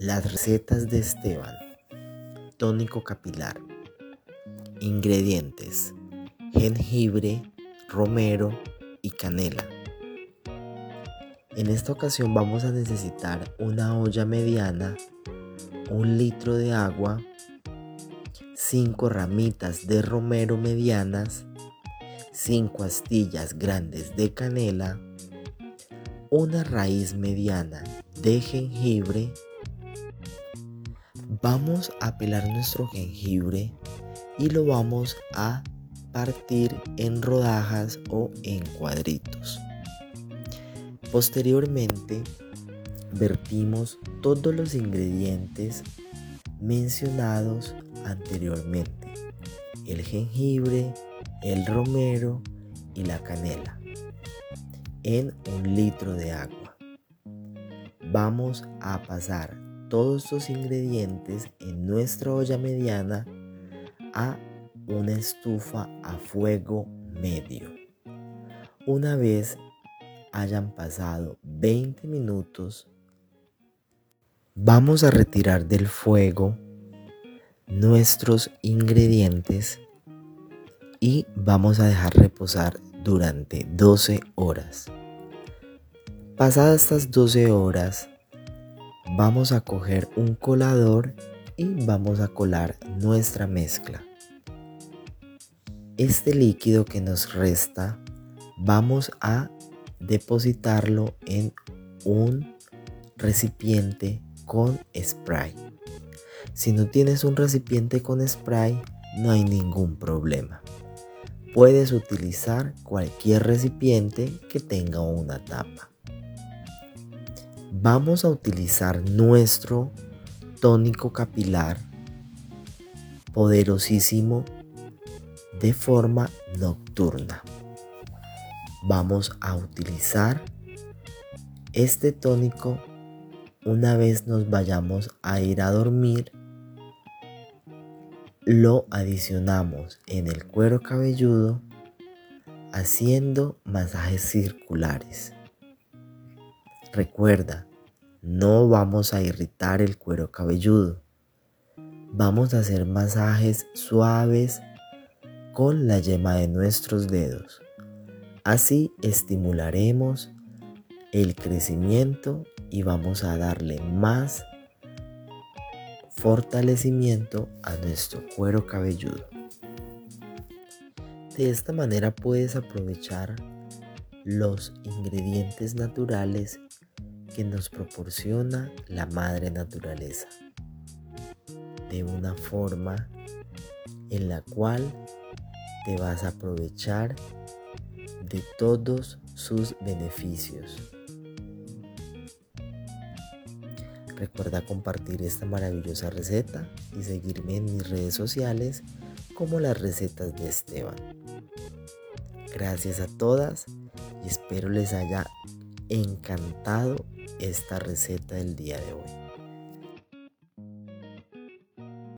Las recetas de Esteban. Tónico capilar. Ingredientes. Jengibre, romero y canela. En esta ocasión vamos a necesitar una olla mediana, un litro de agua, 5 ramitas de romero medianas, 5 astillas grandes de canela, una raíz mediana de jengibre. Vamos a pelar nuestro jengibre y lo vamos a partir en rodajas o en cuadritos. Posteriormente, vertimos todos los ingredientes mencionados anteriormente. El jengibre, el romero y la canela en un litro de agua. Vamos a pasar todos estos ingredientes en nuestra olla mediana a una estufa a fuego medio. Una vez hayan pasado 20 minutos, vamos a retirar del fuego nuestros ingredientes y vamos a dejar reposar durante 12 horas. Pasadas estas 12 horas, vamos a coger un colador y vamos a colar nuestra mezcla. Este líquido que nos resta, vamos a depositarlo en un recipiente con spray. Si no tienes un recipiente con spray, no hay ningún problema. Puedes utilizar cualquier recipiente que tenga una tapa. Vamos a utilizar nuestro tónico capilar poderosísimo de forma nocturna vamos a utilizar este tónico una vez nos vayamos a ir a dormir. Lo adicionamos en el cuero cabelludo haciendo masajes circulares. Recuerda, no vamos a irritar el cuero cabelludo. Vamos a hacer masajes suaves con la yema de nuestros dedos. Así estimularemos el crecimiento y vamos a darle más fortalecimiento a nuestro cuero cabelludo. De esta manera puedes aprovechar los ingredientes naturales que nos proporciona la madre naturaleza de una forma en la cual te vas a aprovechar de todos sus beneficios. Recuerda compartir esta maravillosa receta y seguirme en mis redes sociales como las recetas de Esteban. Gracias a todas y espero les haya encantado esta receta del día de hoy.